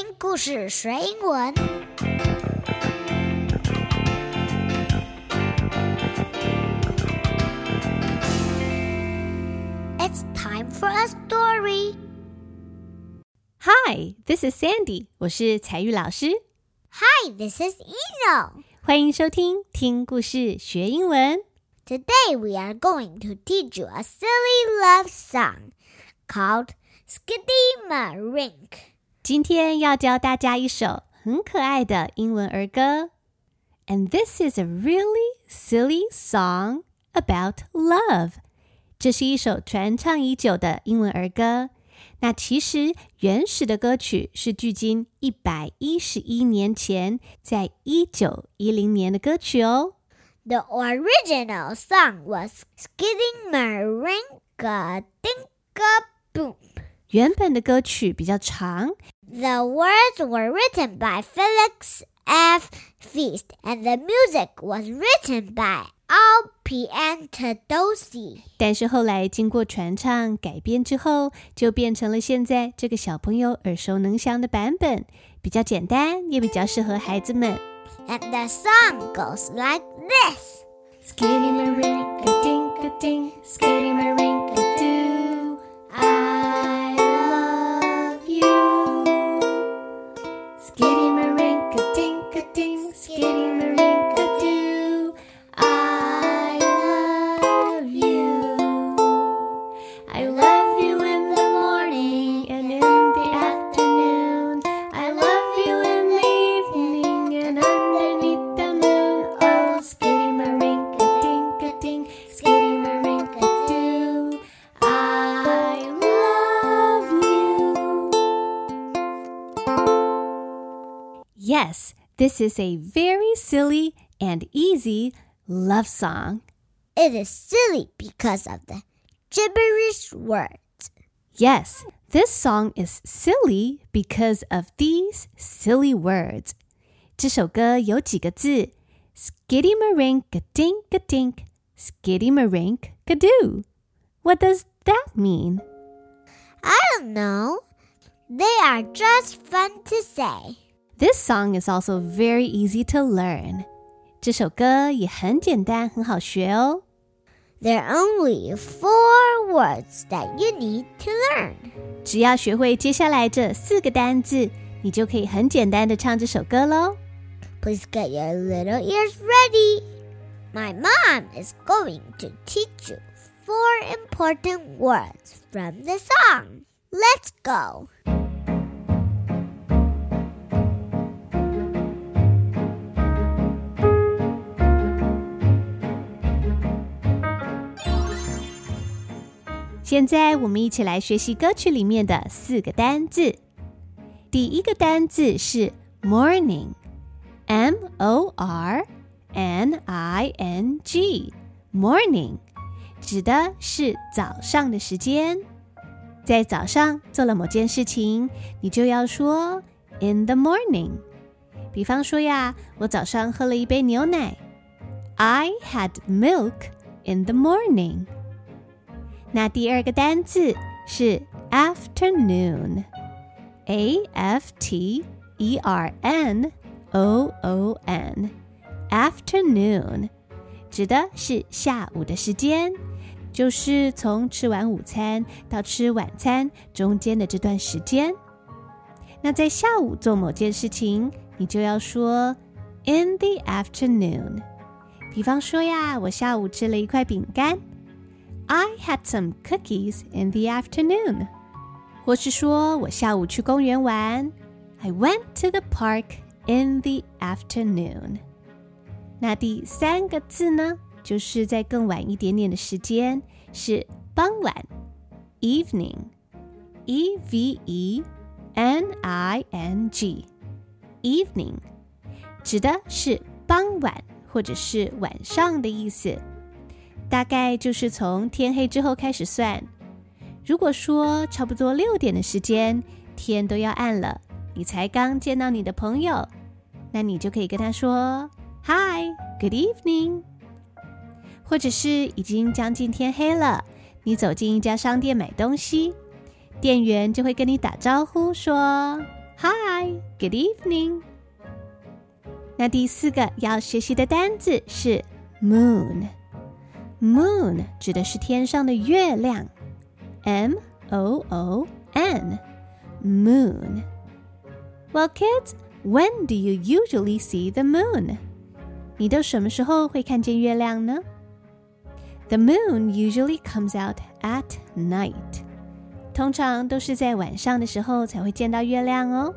听故事学英文。It's time for a story. Hi, this is Sandy，我是彩玉老师。Hi, this is Eno。欢迎收听听故事学英文。Today we are going to teach you a silly love song called Skidamarink. 今天要教大家一首很可爱的英文儿歌，and this is a really silly song about love。这是一首传唱已久的英文儿歌。那其实原始的歌曲是距今一百一十一年前，在一九一零年的歌曲哦。 The original song was Skidimarinka Dinka Boom. 原本的歌曲比较长。The words were written by Felix F. Feist, and the music was written by Al Piantadosi。但是后来经过传唱改编之后，就变成了现在这个小朋友耳熟能详的版本，比较简单，也比较适合孩子们。And the song goes like this: Skitty Marinka, a ding, Skitty Marinka. Yes, this is a very silly and easy love song. It is silly because of the gibberish words. Yes, this song is silly because of these silly words. 这首歌有几个字：skitty marink a dink a dink, skitty marink a doo. What does that mean? I don't know. They are just fun to say. This song is also very easy to learn. 这首歌也很简单，很好学哦。 There are only four words that you need to learn. 只要学会接下来这四个单字，你就可以很简单的唱这首歌喽。 Please get your little ears ready. My mom is going to teach you four important words from the song. Let's go. 现在我们一起来学习歌曲里面的四个单字。第一个单字是 morning，m o r n i n g，morning，指的是早上的时间。在早上做了某件事情，你就要说 in the morning。比方说呀，我早上喝了一杯牛奶，I had milk in the morning。那第二个单字是 afternoon，a f t e r n o o n，afternoon 指的是下午的时间，就是从吃完午餐到吃晚餐中间的这段时间。那在下午做某件事情，你就要说 in the afternoon。比方说呀，我下午吃了一块饼干。I had some cookies in the afternoon。或是说我下午去公园玩，I went to the park in the afternoon。那第三个字呢，就是在更晚一点点的时间，是傍晚，evening，e v e n i n g，evening，指的是傍晚或者是晚上的意思。 大概就是从天黑之后开始算。如果说差不多六点的时间，天都要暗了，你才刚见到你的朋友，那你就可以跟他说 “Hi, good evening”。或者是已经将近天黑了，你走进一家商店买东西，店员就会跟你打招呼说 Hi, good evening。那第四个要学习的单字是 moon。moon 指的是天上的月亮，M O O N moon。Well, kids, when do you usually see the moon? 你都什么时候会看见月亮呢？The moon usually comes out at night. 通常都是在晚上的时候才会见到月亮哦。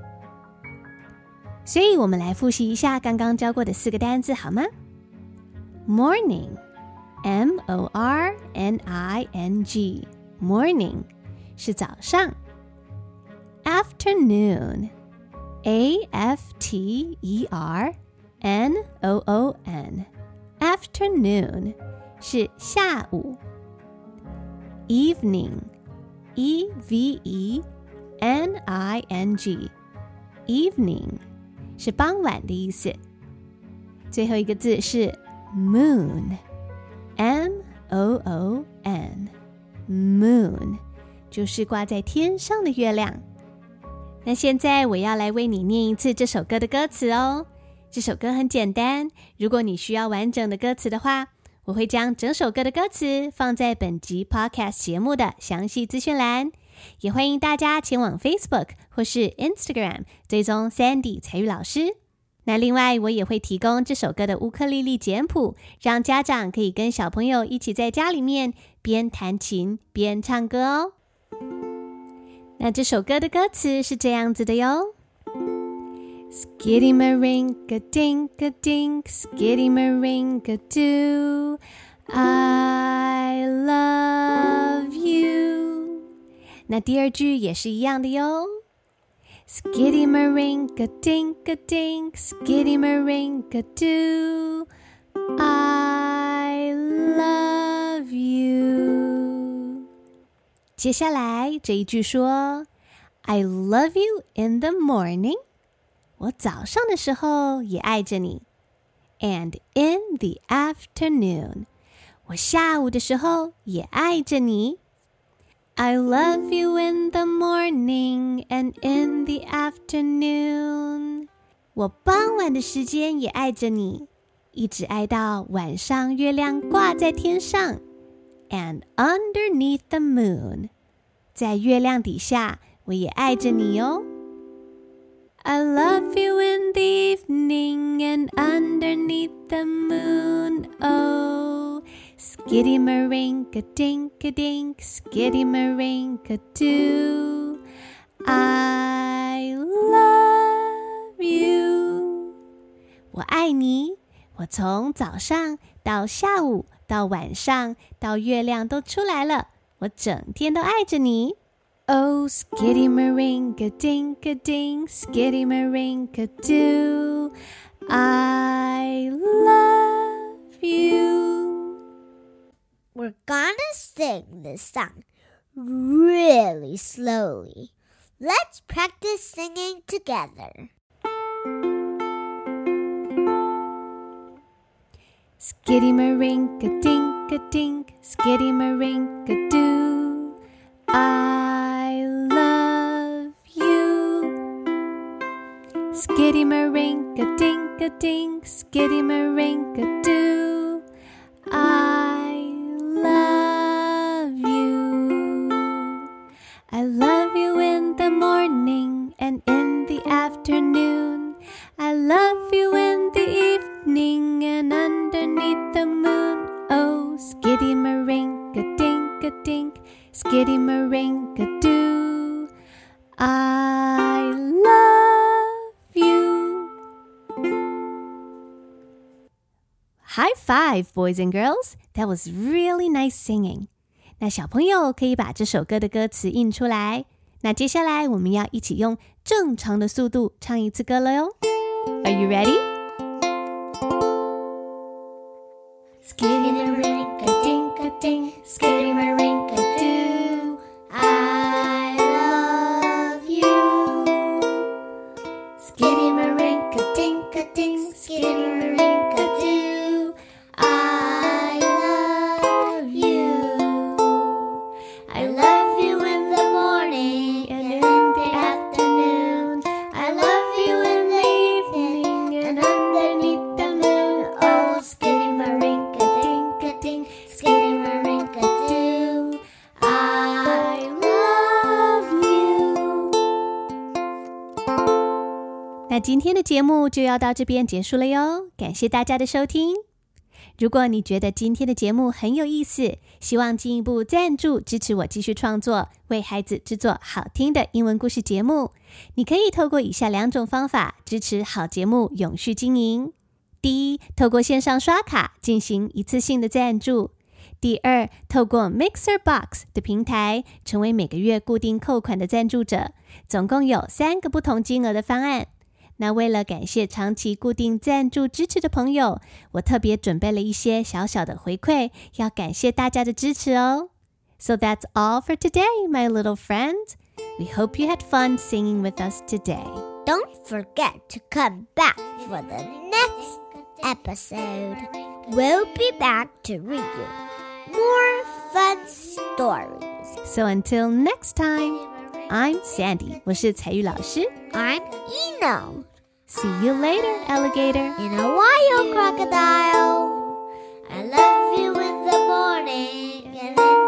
所以，我们来复习一下刚刚教过的四个单字，好吗 ？Morning，M O R N I N G，Morning 是早上。Afternoon，A F T E R N O O N，Afternoon 是下午。Evening。E V E N I N G，evening 是傍晚的意思。最后一个字是 M O O N，Moon，就是挂在天上的月亮。那现在我要来为你念一次这首歌的歌词哦。这首歌很简单，如果你需要完整的歌词的话。我会将整首歌的歌词放在本集 Podcast 节目的详细资讯栏，也欢迎大家前往 Facebook 或是 Instagram 追踪 Sandy 才玉老师。那另外，我也会提供这首歌的乌克丽丽简谱，让家长可以跟小朋友一起在家里面边弹琴边唱歌哦。那这首歌的歌词是这样子的哟。Skitty maringa dinka dink, skitty maringa doo. I love you。那第二句也是一样的哟。Skitty maringa dinka dink, skitty maringa doo. I love you。接下来这一句说：I love you in the morning。我早上的时候也爱着你，and in the afternoon，我下午的时候也爱着你。 I love you in the morning and in the afternoon，我傍晚的时间也爱着你，一直爱到晚上月亮挂在天上，and underneath the moon，在月亮底下我也爱着你哦。I love you in the evening and underneath the moon. Oh, skitty marinka dink a dink, skitty marinka doo. I love you. 我爱你。我从早上到下午到晚上到月亮都出来了，我整天都爱着你。Oh, skitty marinka dinka ding, skitty marinka doo. I love you. We're gonna sing this song really slowly. Let's practice singing together. Skitty marinka dinka dink, skitty marinka doo. I love you. Skitty marinka dinka dink, skitty marinka doo. I love you. High five, boys and girls. That was really nice singing. 那小朋友可以把这首歌的歌词印出来。那接下来我们要一起用正常的速度唱一次歌了哟。Are you ready? Skitty marinka dinka dink, skitty marinka doo. 今天的节目就要到这边结束了哟，感谢大家的收听。如果你觉得今天的节目很有意思，希望进一步赞助支持我继续创作，为孩子制作好听的英文故事节目，你可以透过以下两种方法支持好节目永续经营：第一，透过线上刷卡进行一次性的赞助；第二，透过 Mixer Box 的平台成为每个月固定扣款的赞助者。总共有三个不同金额的方案。那为了感谢长期固定赞助支持的朋友，我特别准备了一些小小的回馈，要感谢大家的支持哦。So that's all for today, my little friends. We hope you had fun singing with us today. Don't forget to come back for the next episode. We'll be back to read you more fun stories. So until next time, I'm Sandy. 我是彩玉老师。 I'm Eno. See you later, alligator. In a while, crocodile. I love you in the morning